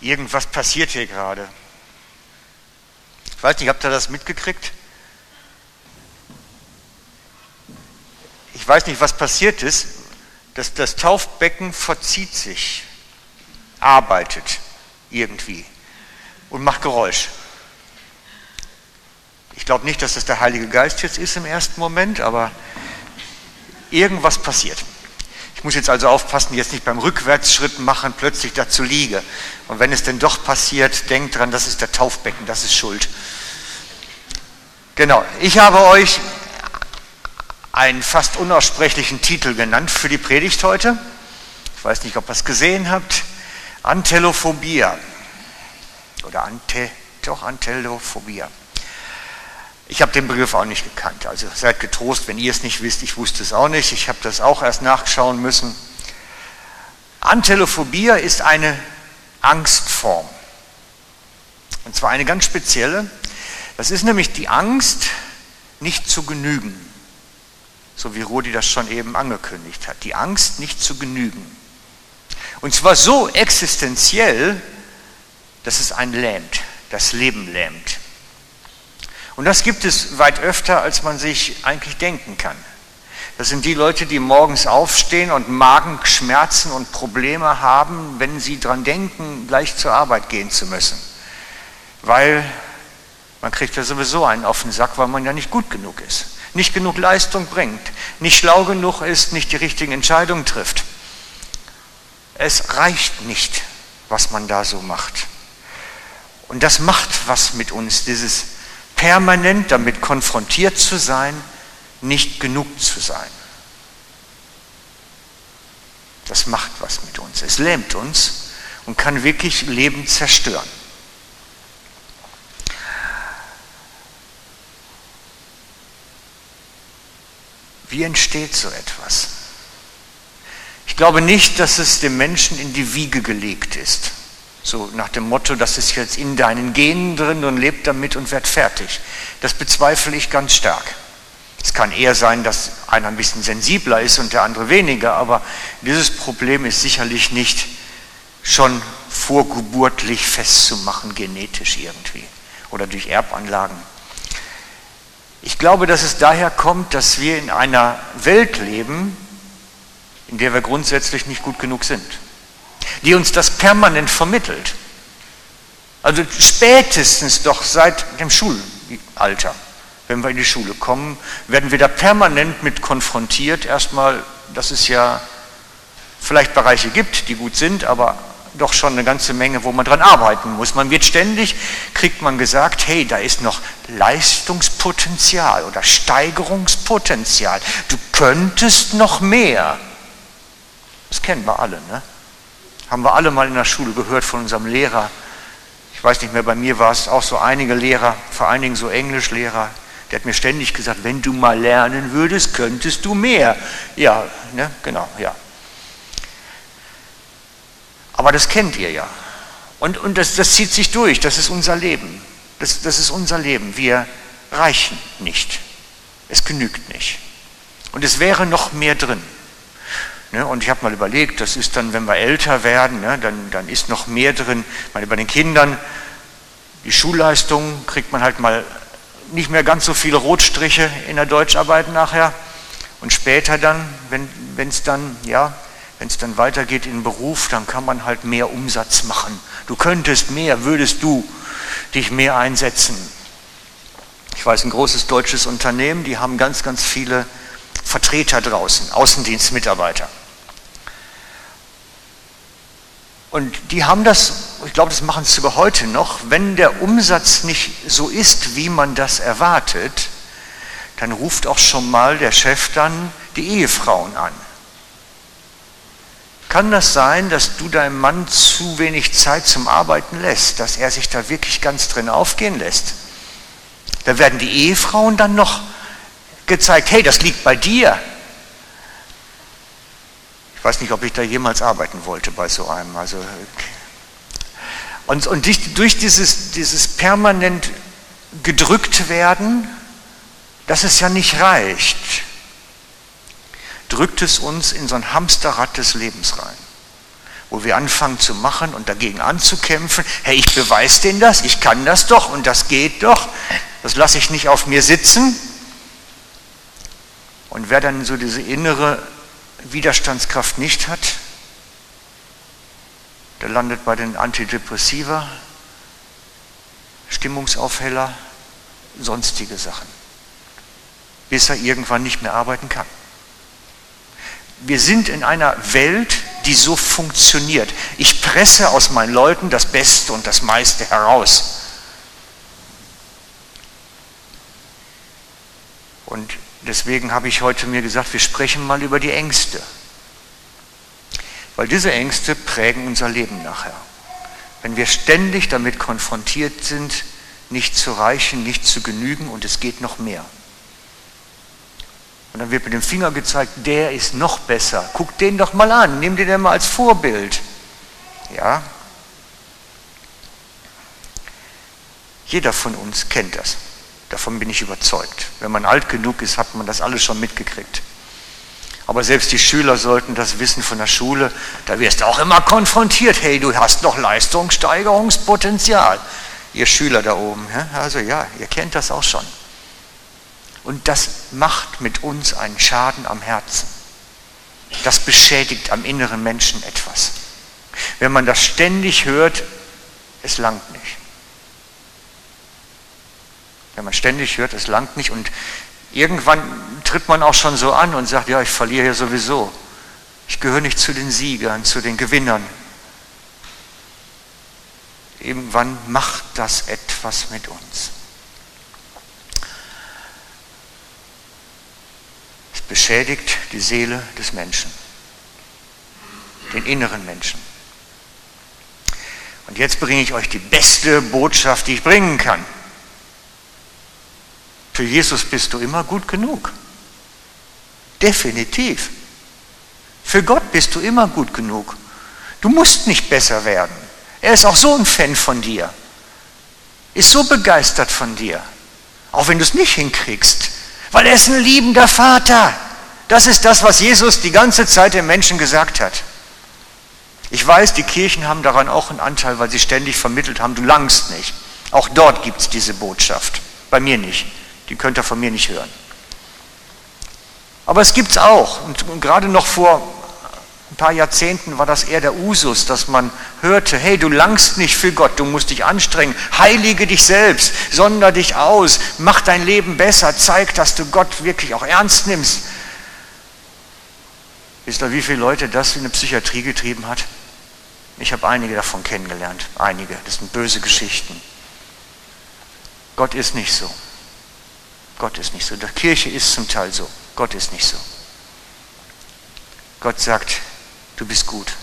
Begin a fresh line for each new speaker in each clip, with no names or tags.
Irgendwas passiert hier gerade. Ich weiß nicht, habt ihr das mitgekriegt? Ich weiß nicht, was passiert ist. Das, das Taufbecken verzieht sich, arbeitet irgendwie und macht Geräusch. Ich glaube nicht, dass das der Heilige Geist jetzt ist im ersten Moment, aber irgendwas passiert. Ich muss jetzt also aufpassen, jetzt nicht beim Rückwärtsschritt machen, plötzlich dazu liege. Und wenn es denn doch passiert, denkt dran, das ist der Taufbecken, das ist Schuld. Genau, ich habe euch einen fast unaussprechlichen Titel genannt für die Predigt heute. Ich weiß nicht, ob ihr es gesehen habt. Antelophobia. Oder Ante, doch Antelophobia. Ich habe den Begriff auch nicht gekannt. Also seid getrost, wenn ihr es nicht wisst. Ich wusste es auch nicht. Ich habe das auch erst nachschauen müssen. Antelophobia ist eine Angstform. Und zwar eine ganz spezielle. Das ist nämlich die Angst, nicht zu genügen. So wie Rudi das schon eben angekündigt hat. Die Angst, nicht zu genügen. Und zwar so existenziell, dass es einen lähmt, das Leben lähmt. Und das gibt es weit öfter, als man sich eigentlich denken kann. Das sind die Leute, die morgens aufstehen und Magenschmerzen und Probleme haben, wenn sie daran denken, gleich zur Arbeit gehen zu müssen. Weil man kriegt ja sowieso einen auf den Sack, weil man ja nicht gut genug ist, nicht genug Leistung bringt, nicht schlau genug ist, nicht die richtigen Entscheidungen trifft. Es reicht nicht, was man da so macht. Und das macht was mit uns, dieses permanent damit konfrontiert zu sein, nicht genug zu sein. Das macht was mit uns. Es lähmt uns und kann wirklich Leben zerstören. Wie entsteht so etwas? Ich glaube nicht, dass es dem Menschen in die Wiege gelegt ist. So nach dem Motto, das ist jetzt in deinen Genen drin und lebt damit und wird fertig. Das bezweifle ich ganz stark. Es kann eher sein, dass einer ein bisschen sensibler ist und der andere weniger, aber dieses Problem ist sicherlich nicht schon vorgeburtlich festzumachen, genetisch irgendwie oder durch Erbanlagen. Ich glaube, dass es daher kommt, dass wir in einer Welt leben, in der wir grundsätzlich nicht gut genug sind die uns das permanent vermittelt. Also spätestens doch seit dem Schulalter, wenn wir in die Schule kommen, werden wir da permanent mit konfrontiert. Erstmal, dass es ja vielleicht Bereiche gibt, die gut sind, aber doch schon eine ganze Menge, wo man dran arbeiten muss. Man wird ständig, kriegt man gesagt, hey, da ist noch Leistungspotenzial oder Steigerungspotenzial. Du könntest noch mehr. Das kennen wir alle, ne? Haben wir alle mal in der Schule gehört von unserem Lehrer. Ich weiß nicht mehr, bei mir war es auch so einige Lehrer, vor allen Dingen so Englischlehrer, der hat mir ständig gesagt, wenn du mal lernen würdest, könntest du mehr. Ja, ne, genau, ja. Aber das kennt ihr ja. Und, und das, das zieht sich durch, das ist unser Leben. Das, das ist unser Leben. Wir reichen nicht. Es genügt nicht. Und es wäre noch mehr drin. Ne? Und ich habe mal überlegt, das ist dann, wenn wir älter werden, ne, dann, dann ist noch mehr drin. Ich meine, bei den Kindern, die Schulleistung kriegt man halt mal nicht mehr ganz so viele Rotstriche in der Deutscharbeit nachher. Und später dann, wenn es dann, ja, wenn es dann weitergeht in den Beruf, dann kann man halt mehr Umsatz machen. Du könntest mehr, würdest du dich mehr einsetzen. Ich weiß, ein großes deutsches Unternehmen, die haben ganz, ganz viele Vertreter draußen, Außendienstmitarbeiter. Und die haben das, ich glaube, das machen sie sogar heute noch, wenn der Umsatz nicht so ist, wie man das erwartet, dann ruft auch schon mal der Chef dann die Ehefrauen an. Kann das sein, dass du deinem Mann zu wenig Zeit zum Arbeiten lässt, dass er sich da wirklich ganz drin aufgehen lässt? Da werden die Ehefrauen dann noch gezeigt, hey, das liegt bei dir. Ich weiß nicht, ob ich da jemals arbeiten wollte bei so einem. Also, und, und durch dieses, dieses permanent gedrückt werden, dass es ja nicht reicht, drückt es uns in so ein Hamsterrad des Lebens rein. wo wir anfangen zu machen und dagegen anzukämpfen. Hey, ich beweise denen das, ich kann das doch und das geht doch. Das lasse ich nicht auf mir sitzen. Und wer dann so diese innere Widerstandskraft nicht hat, der landet bei den Antidepressiva, Stimmungsaufheller, sonstige Sachen, bis er irgendwann nicht mehr arbeiten kann. Wir sind in einer Welt, die so funktioniert. Ich presse aus meinen Leuten das Beste und das meiste heraus. Und deswegen habe ich heute mir gesagt, wir sprechen mal über die Ängste. Weil diese Ängste prägen unser Leben nachher. Wenn wir ständig damit konfrontiert sind, nicht zu reichen, nicht zu genügen und es geht noch mehr. Und dann wird mit dem Finger gezeigt, der ist noch besser. Guck den doch mal an, nimm den mal als Vorbild. Ja? Jeder von uns kennt das. Davon bin ich überzeugt. Wenn man alt genug ist, hat man das alles schon mitgekriegt. Aber selbst die Schüler sollten das wissen von der Schule. Da wirst du auch immer konfrontiert. Hey, du hast noch Leistungssteigerungspotenzial. Ihr Schüler da oben. Also ja, ihr kennt das auch schon. Und das macht mit uns einen Schaden am Herzen. Das beschädigt am inneren Menschen etwas. Wenn man das ständig hört, es langt nicht. Wenn man ständig hört, es langt nicht und irgendwann tritt man auch schon so an und sagt, ja, ich verliere ja sowieso. Ich gehöre nicht zu den Siegern, zu den Gewinnern. Irgendwann macht das etwas mit uns. Es beschädigt die Seele des Menschen, den inneren Menschen. Und jetzt bringe ich euch die beste Botschaft, die ich bringen kann. Für Jesus bist du immer gut genug. Definitiv. Für Gott bist du immer gut genug. Du musst nicht besser werden. Er ist auch so ein Fan von dir. Ist so begeistert von dir. Auch wenn du es nicht hinkriegst. Weil er ist ein liebender Vater. Das ist das, was Jesus die ganze Zeit den Menschen gesagt hat. Ich weiß, die Kirchen haben daran auch einen Anteil, weil sie ständig vermittelt haben, du langst nicht. Auch dort gibt es diese Botschaft. Bei mir nicht. Die könnt ihr von mir nicht hören. Aber es gibt es auch. Und, gerade noch vor ein paar Jahrzehnten war das eher der Usus, dass man hörte, hey, du langst nicht für Gott, du musst dich anstrengen, heilige dich selbst, sonder dich aus, mach dein Leben besser, zeig, dass du Gott wirklich auch ernst nimmst. Wisst ihr, wie viele Leute das in der Psychiatrie getrieben hat? Ich habe einige davon kennengelernt, einige, das sind böse Geschichten. Gott ist nicht so. Gott ist nicht so. Die Kirche ist zum Teil so. Gott ist nicht so. Gott sagt, du bist gut.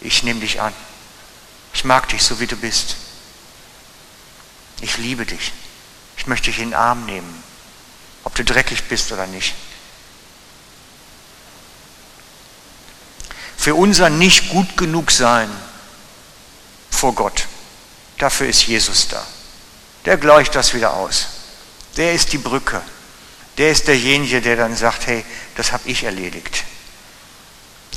Ich nehme dich an. Ich mag dich so, wie du bist. Ich liebe dich. Ich möchte dich in den Arm nehmen, ob du dreckig bist oder nicht. Für unser nicht gut genug sein vor Gott, dafür ist Jesus da. Der gleicht das wieder aus. Der ist die Brücke. Der ist derjenige, der dann sagt, hey, das habe ich erledigt.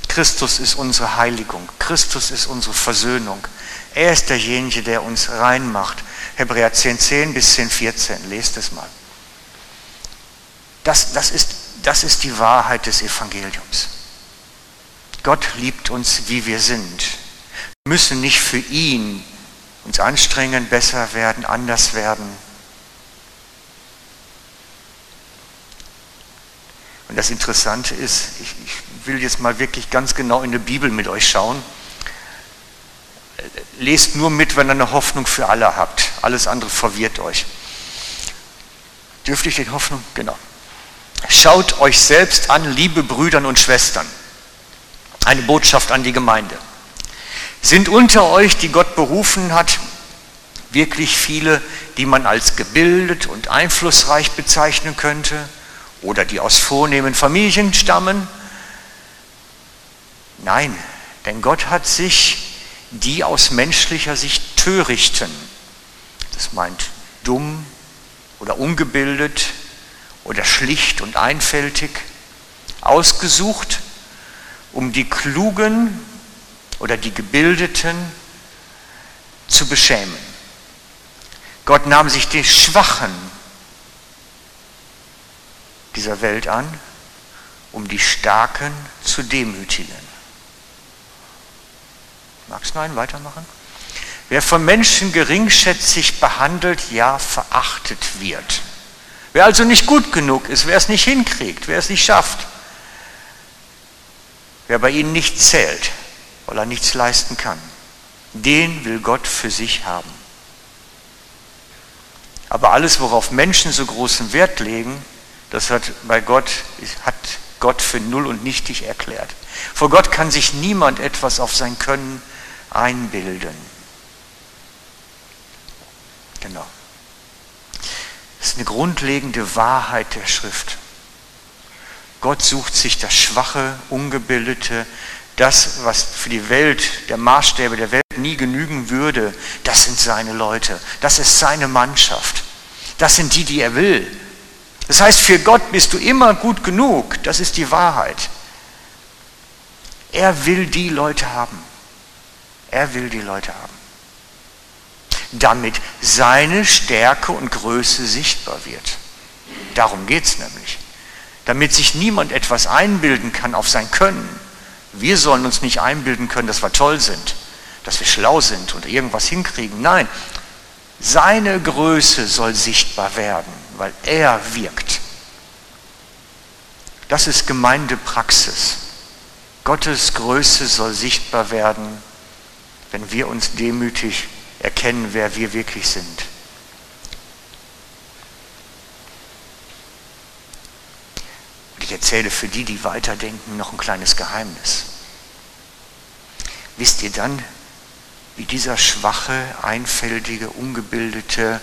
Christus ist unsere Heiligung. Christus ist unsere Versöhnung. Er ist derjenige, der uns reinmacht. Hebräer 10, 10 bis 10, 14. Lest es mal. Das, das, ist, das ist die Wahrheit des Evangeliums. Gott liebt uns, wie wir sind. Wir müssen nicht für ihn uns anstrengen, besser werden, anders werden. Und das Interessante ist, ich, ich will jetzt mal wirklich ganz genau in die Bibel mit euch schauen. Lest nur mit, wenn ihr eine Hoffnung für alle habt. Alles andere verwirrt euch. Dürfte ich den Hoffnung? Genau. Schaut euch selbst an, liebe Brüder und Schwestern. Eine Botschaft an die Gemeinde. Sind unter euch, die Gott berufen hat, wirklich viele, die man als gebildet und einflussreich bezeichnen könnte? Oder die aus vornehmen Familien stammen. Nein, denn Gott hat sich die aus menschlicher Sicht törichten, das meint dumm oder ungebildet oder schlicht und einfältig, ausgesucht, um die Klugen oder die Gebildeten zu beschämen. Gott nahm sich die Schwachen dieser Welt an, um die Starken zu demütigen. Magst du einen weitermachen? Wer von Menschen geringschätzig behandelt, ja verachtet wird. Wer also nicht gut genug ist, wer es nicht hinkriegt, wer es nicht schafft, wer bei ihnen nicht zählt, weil er nichts leisten kann, den will Gott für sich haben. Aber alles, worauf Menschen so großen Wert legen, das hat bei Gott, hat Gott für null und nichtig erklärt. Vor Gott kann sich niemand etwas auf sein Können einbilden. Genau. Das ist eine grundlegende Wahrheit der Schrift. Gott sucht sich das Schwache, Ungebildete, das, was für die Welt, der Maßstäbe der Welt nie genügen würde, das sind seine Leute, das ist seine Mannschaft, das sind die, die er will. Das heißt, für Gott bist du immer gut genug, das ist die Wahrheit. Er will die Leute haben. Er will die Leute haben. Damit seine Stärke und Größe sichtbar wird. Darum geht es nämlich. Damit sich niemand etwas einbilden kann auf sein Können wir sollen uns nicht einbilden können, dass wir toll sind, dass wir schlau sind und irgendwas hinkriegen. Nein, seine Größe soll sichtbar werden, weil er wirkt. Das ist Gemeindepraxis. Gottes Größe soll sichtbar werden, wenn wir uns demütig erkennen, wer wir wirklich sind. Ich erzähle für die, die weiterdenken, noch ein kleines Geheimnis. Wisst ihr dann, wie dieser schwache, einfältige, ungebildete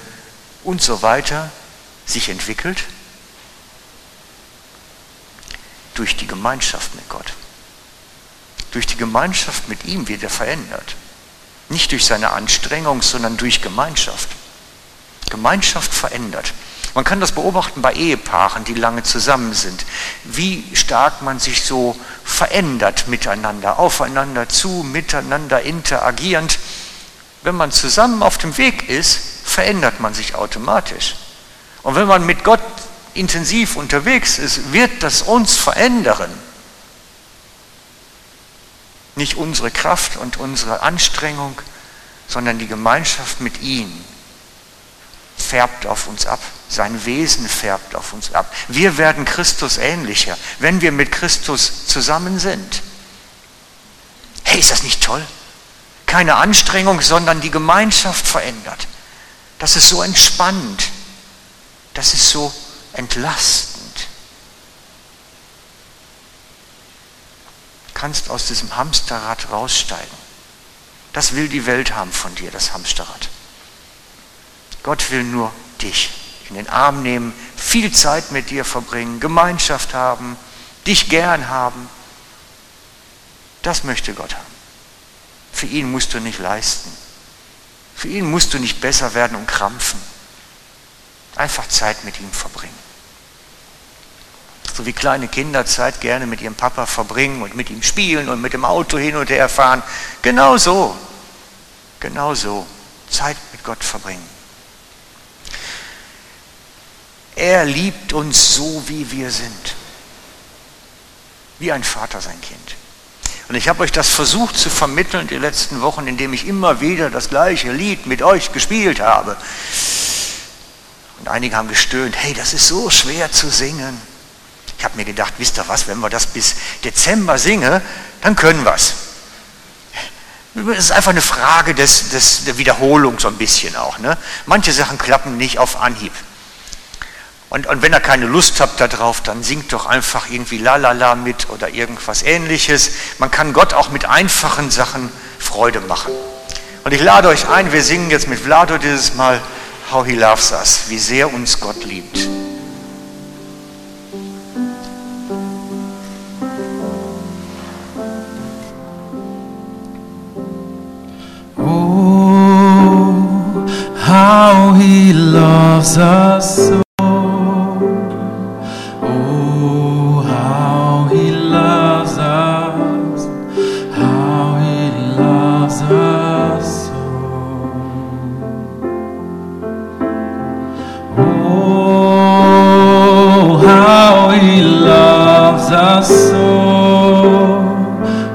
und so weiter sich entwickelt? Durch die Gemeinschaft mit Gott. Durch die Gemeinschaft mit ihm wird er verändert. Nicht durch seine Anstrengung, sondern durch Gemeinschaft. Gemeinschaft verändert. Man kann das beobachten bei Ehepaaren, die lange zusammen sind, wie stark man sich so verändert miteinander, aufeinander zu, miteinander interagierend. Wenn man zusammen auf dem Weg ist, verändert man sich automatisch. Und wenn man mit Gott intensiv unterwegs ist, wird das uns verändern. Nicht unsere Kraft und unsere Anstrengung, sondern die Gemeinschaft mit ihm färbt auf uns ab. Sein Wesen färbt auf uns ab. Wir werden Christus ähnlicher, wenn wir mit Christus zusammen sind. Hey, ist das nicht toll? Keine Anstrengung, sondern die Gemeinschaft verändert. Das ist so entspannend. Das ist so entlastend. Du kannst aus diesem Hamsterrad raussteigen. Das will die Welt haben von dir, das Hamsterrad. Gott will nur dich in den Arm nehmen, viel Zeit mit dir verbringen, Gemeinschaft haben, dich gern haben. Das möchte Gott haben. Für ihn musst du nicht leisten. Für ihn musst du nicht besser werden und krampfen. Einfach Zeit mit ihm verbringen. So wie kleine Kinder Zeit gerne mit ihrem Papa verbringen und mit ihm spielen und mit dem Auto hin und her fahren. Genau so. Genau so. Zeit mit Gott verbringen. Er liebt uns so, wie wir sind. Wie ein Vater sein Kind. Und ich habe euch das versucht zu vermitteln die letzten Wochen, indem ich immer wieder das gleiche Lied mit euch gespielt habe. Und einige haben gestöhnt, hey, das ist so schwer zu singen. Ich habe mir gedacht, wisst ihr was, wenn wir das bis Dezember singen, dann können wir es. Es ist einfach eine Frage des, des, der Wiederholung so ein bisschen auch. Ne? Manche Sachen klappen nicht auf Anhieb. Und, und wenn ihr keine Lust habt darauf, dann singt doch einfach irgendwie La La La mit oder irgendwas ähnliches. Man kann Gott auch mit einfachen Sachen Freude machen. Und ich lade euch ein, wir singen jetzt mit Vlado dieses Mal How He Loves Us, wie sehr uns Gott liebt.
Oh, how He loves us.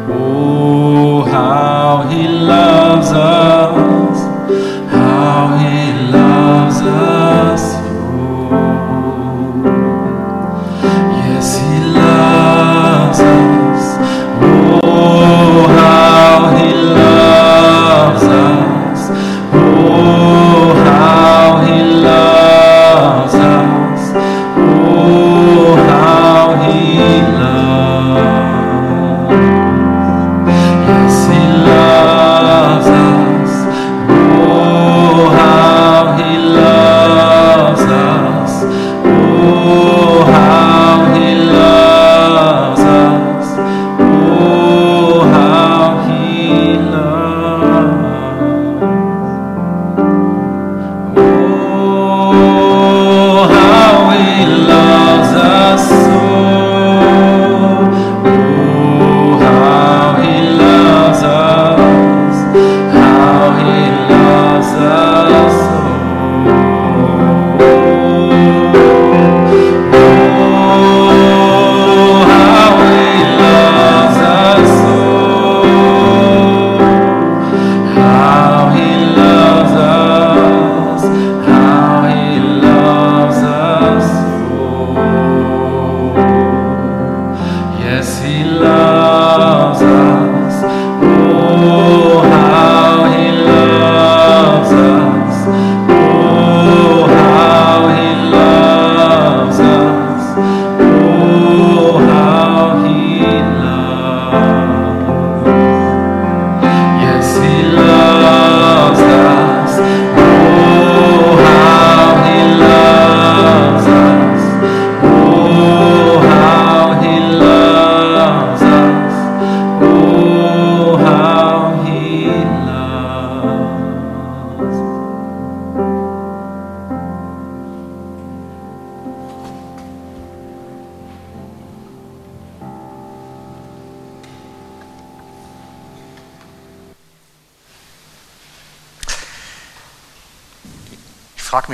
Oh, loves us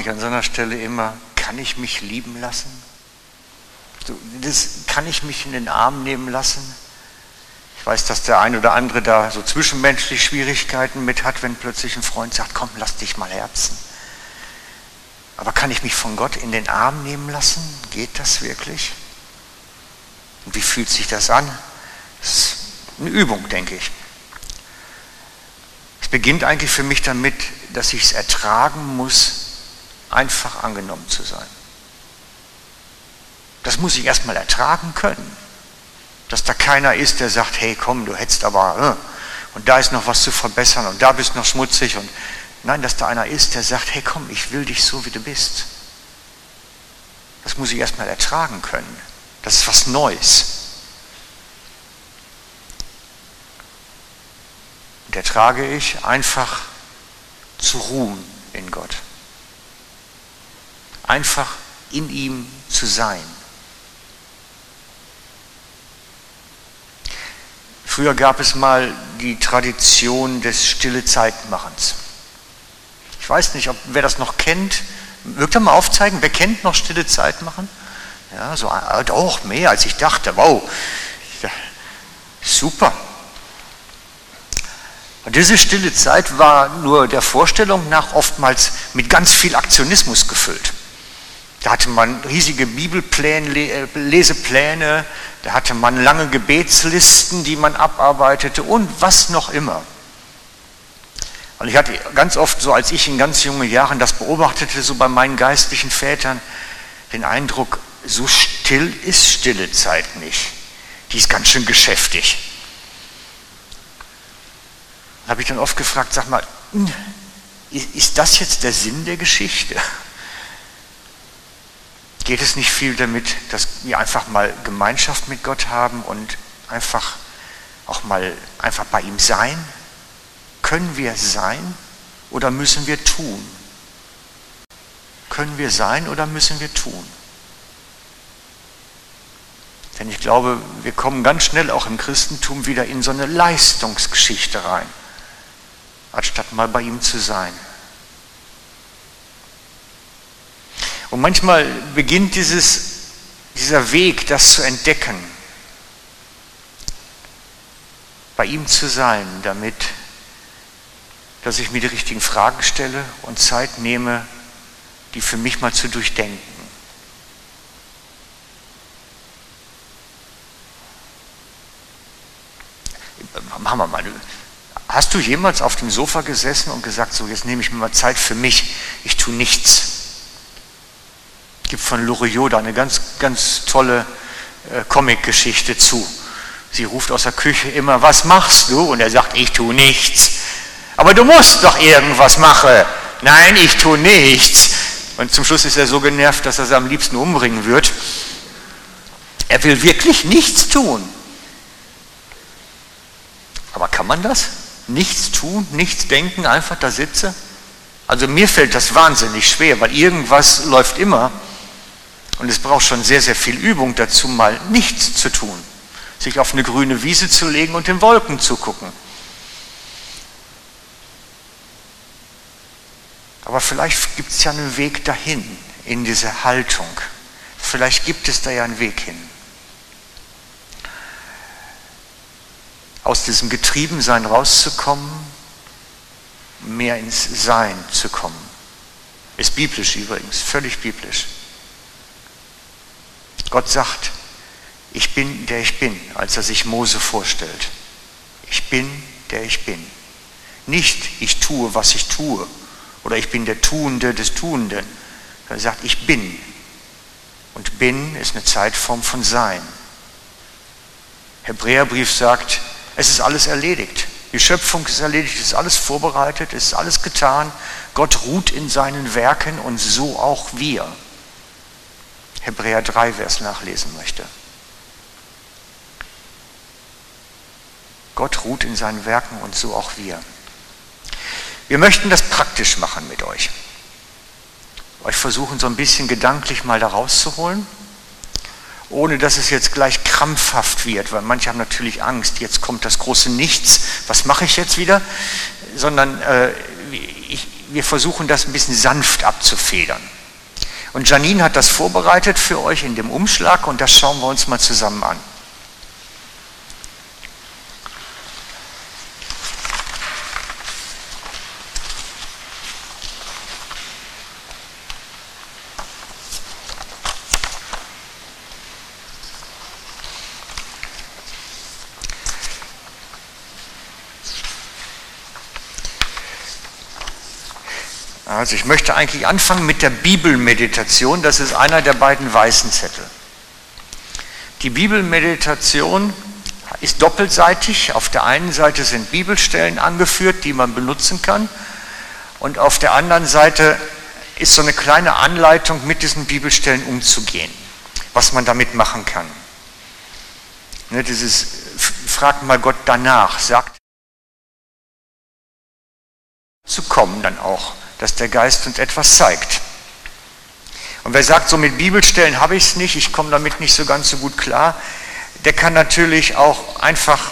mich an so einer Stelle immer, kann ich mich lieben lassen? Das, kann ich mich in den Arm nehmen lassen? Ich weiß, dass der ein oder andere da so zwischenmenschlich Schwierigkeiten mit hat, wenn plötzlich ein Freund sagt, komm, lass dich mal herzen. Aber kann ich mich von Gott in den Arm nehmen lassen? Geht das wirklich? Und wie fühlt sich das an? Das ist eine Übung, denke ich. Es beginnt eigentlich für mich damit, dass ich es ertragen muss, einfach angenommen zu sein. Das muss ich erstmal ertragen können. Dass da keiner ist, der sagt, hey komm, du hättest aber, äh, und da ist noch was zu verbessern und da bist noch schmutzig und nein, dass da einer ist, der sagt, hey komm, ich will dich so, wie du bist. Das muss ich erstmal ertragen können. Das ist was Neues. Und ertrage ich einfach zu ruhen in Gott. Einfach in ihm zu sein. Früher gab es mal die Tradition des stille Zeitmachens. Ich weiß nicht, ob wer das noch kennt. Mögt ihr mal aufzeigen, wer kennt noch stille Zeit machen? Ja, so doch mehr als ich dachte. Wow, super. Und diese stille Zeit war nur der Vorstellung nach oftmals mit ganz viel Aktionismus gefüllt. Da hatte man riesige Bibelpläne, Le- Lesepläne, da hatte man lange Gebetslisten, die man abarbeitete und was noch immer. Und ich hatte ganz oft, so als ich in ganz jungen Jahren das beobachtete, so bei meinen geistlichen Vätern, den Eindruck, so still ist stille Zeit nicht. Die ist ganz schön geschäftig. Da habe ich dann oft gefragt, sag mal, hm, ist das jetzt der Sinn der Geschichte? Geht es nicht viel damit, dass wir einfach mal Gemeinschaft mit Gott haben und einfach auch mal einfach bei ihm sein? Können wir sein oder müssen wir tun? Können wir sein oder müssen wir tun? Denn ich glaube, wir kommen ganz schnell auch im Christentum wieder in so eine Leistungsgeschichte rein. anstatt mal bei ihm zu sein. Und manchmal beginnt dieses, dieser Weg, das zu entdecken, bei ihm zu sein, damit, dass ich mir die richtigen Fragen stelle und Zeit nehme, die für mich mal zu durchdenken. Machen wir mal. Hast du jemals auf dem Sofa gesessen und gesagt, so jetzt nehme ich mir mal Zeit für mich, ich tue nichts? Gibt von Loriot da eine ganz, ganz tolle äh, Comic-Geschichte zu. Sie ruft aus der Küche immer, was machst du? Und er sagt, ich tue nichts. Aber du musst doch irgendwas machen. Nein, ich tue nichts. Und zum Schluss ist er so genervt, dass er sie am liebsten umbringen wird. Er will wirklich nichts tun. Aber kann man das? Nichts tun, nichts denken, einfach da sitze? Also mir fällt das wahnsinnig schwer, weil irgendwas läuft immer. Und es braucht schon sehr, sehr viel Übung dazu, mal nichts zu tun sich auf eine grüne Wiese zu legen und den Wolken zu gucken. Aber vielleicht gibt es ja einen Weg dahin, in diese Haltung. Vielleicht gibt es da ja einen Weg hin. Aus diesem Getriebensein rauszukommen, mehr ins Sein zu kommen. Ist biblisch übrigens, völlig biblisch. Gott sagt, ich bin, der ich bin, als er sich Mose vorstellt. Ich bin, der ich bin. Nicht, ich tue, was ich tue. Oder ich bin der Tuende des Tuenden. Er sagt, ich bin. Und bin ist eine Zeitform von Sein. Hebräerbrief sagt, es ist alles erledigt. Die Schöpfung ist erledigt, es ist alles vorbereitet, es ist alles getan. Gott ruht in seinen Werken und so auch wir. Hebräer 3, wer es nachlesen möchte. Gott ruht in seinen Werken und so auch wir. Wir möchten das praktisch machen mit euch. Euch versuchen so ein bisschen gedanklich mal da rauszuholen, ohne dass es jetzt gleich krampfhaft wird, weil manche haben natürlich Angst, jetzt kommt das große Nichts, was mache ich jetzt wieder? Sondern äh, ich, wir versuchen das ein bisschen sanft abzufedern. Und Janine hat das vorbereitet für euch in dem Umschlag und das schauen wir uns mal zusammen an. Also ich möchte eigentlich anfangen mit der Bibelmeditation. Das ist einer der beiden weißen Zettel. Die Bibelmeditation ist doppelseitig. Auf der einen Seite sind Bibelstellen angeführt, die man benutzen kann. Und auf der anderen Seite ist so eine kleine Anleitung, mit diesen Bibelstellen umzugehen, was man damit machen kann. Ne, dieses Fragt mal Gott danach, sagt zu kommen dann auch dass der Geist uns etwas zeigt. Und wer sagt, so mit Bibelstellen habe ich es nicht, ich komme damit nicht so ganz so gut klar, der kann natürlich auch einfach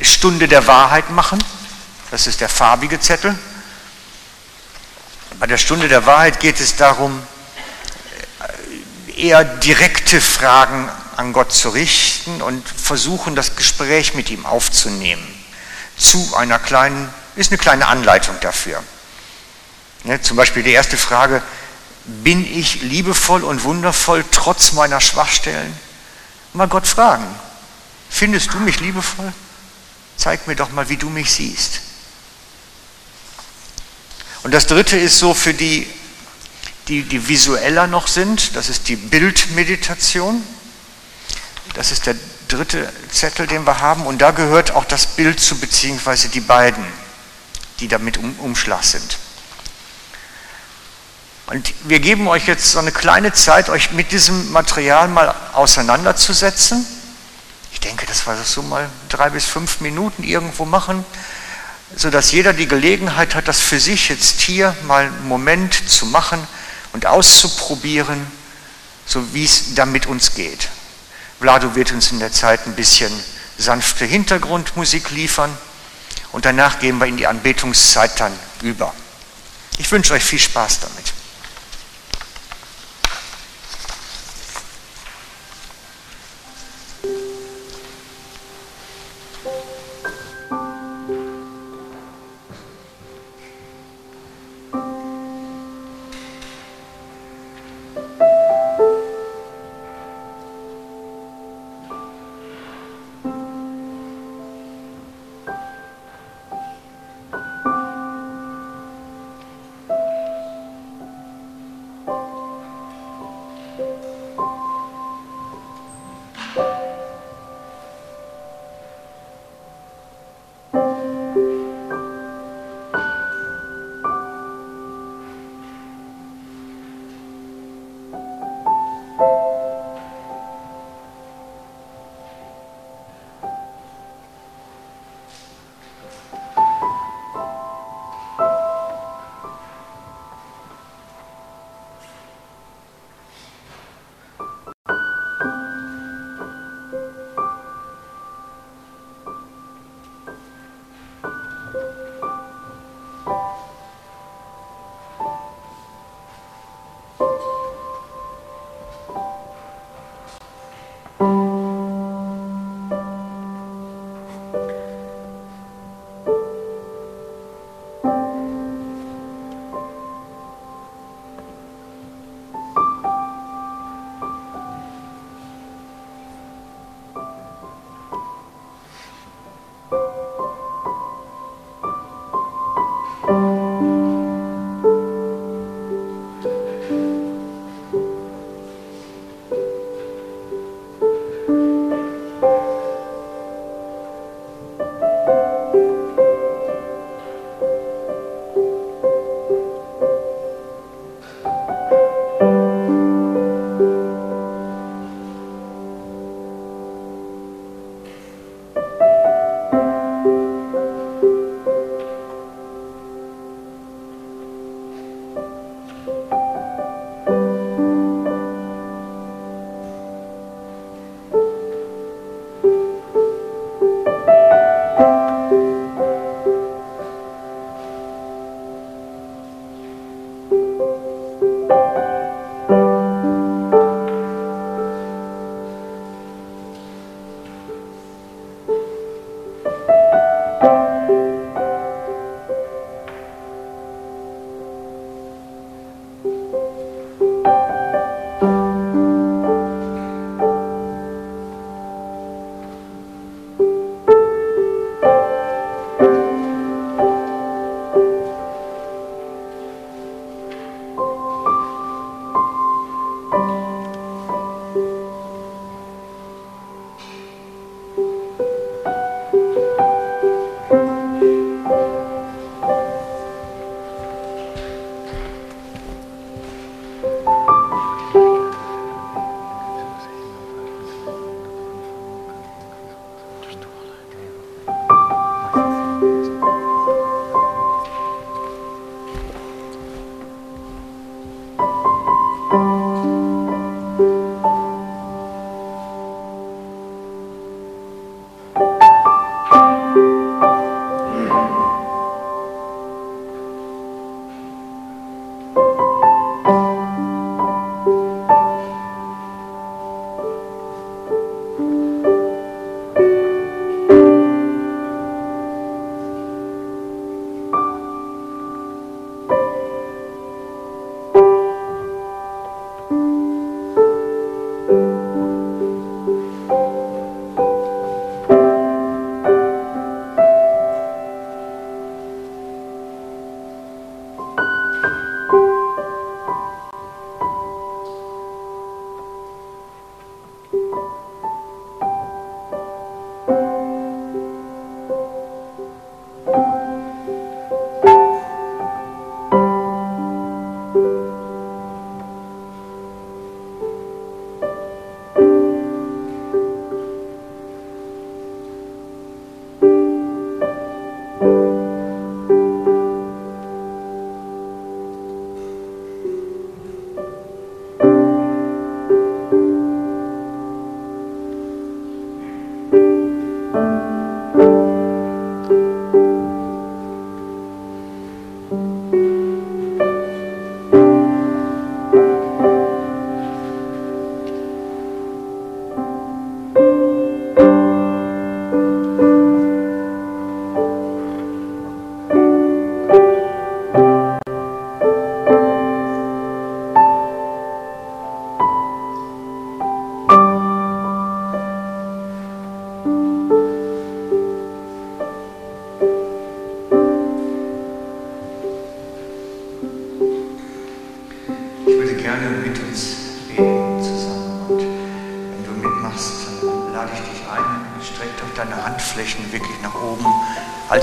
Stunde der Wahrheit machen. Das ist der farbige Zettel. Bei der Stunde der Wahrheit geht es darum, eher direkte Fragen an Gott zu richten und versuchen, das Gespräch mit ihm aufzunehmen. Zu einer kleinen, ist eine kleine Anleitung dafür. Ne, zum Beispiel die erste Frage, bin ich liebevoll und wundervoll trotz meiner Schwachstellen? Mal Gott fragen, findest du mich liebevoll? Zeig mir doch mal, wie du mich siehst. Und das dritte ist so für die, die, die visueller noch sind, das ist die Bildmeditation. Das ist der dritte Zettel, den wir haben. Und da gehört auch das Bild zu, beziehungsweise die beiden, die damit um Umschlag sind. Und wir geben euch jetzt so eine kleine Zeit, euch mit diesem Material mal auseinanderzusetzen. Ich denke, das war so mal drei bis fünf Minuten irgendwo machen, sodass jeder die Gelegenheit hat, das für sich jetzt hier mal einen Moment zu machen und auszuprobieren, so wie es da mit uns geht. Vlado wird uns in der Zeit ein bisschen sanfte Hintergrundmusik liefern Und danach gehen wir in die Anbetungszeit dann über. Ich wünsche euch viel Spaß damit.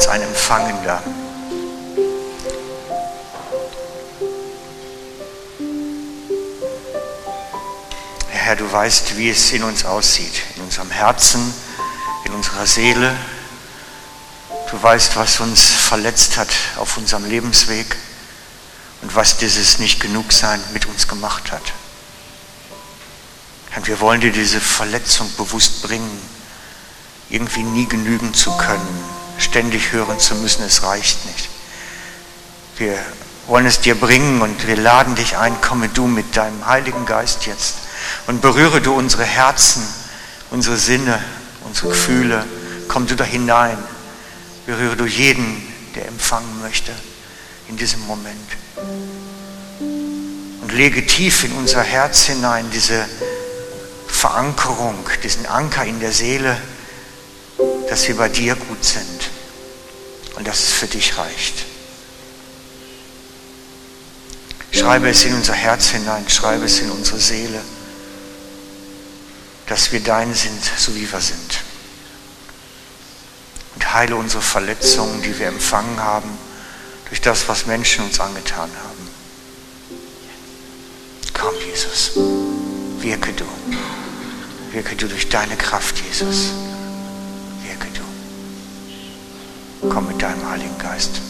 Als ein Empfangender. Herr, du weißt, wie es in uns aussieht, in unserem Herzen, in unserer Seele. Du weißt, was uns verletzt hat auf unserem Lebensweg und was dieses Nicht-Genug-Sein mit uns gemacht hat. Und wir wollen dir diese Verletzung bewusst bringen, irgendwie nie genügen zu können, ständig hören zu müssen, es reicht nicht. Wir wollen es dir bringen und wir laden dich ein, komme du mit deinem Heiligen Geist jetzt und berühre du unsere Herzen, unsere Sinne, unsere Gefühle. Komm du da hinein, berühre du jeden, der empfangen möchte in diesem Moment. Und lege tief in unser Herz hinein diese Verankerung, diesen Anker in der Seele, dass wir bei dir gut sind und dass es für dich reicht. Schreibe es in unser Herz hinein, schreibe es in unsere Seele, dass wir dein sind, so wie wir sind. Und heile unsere Verletzungen, die wir empfangen haben, durch das, was Menschen uns angetan haben. Komm, Jesus, wirke du. Wirke du durch deine Kraft, Jesus. Komm mit deinem Heiligen Geist.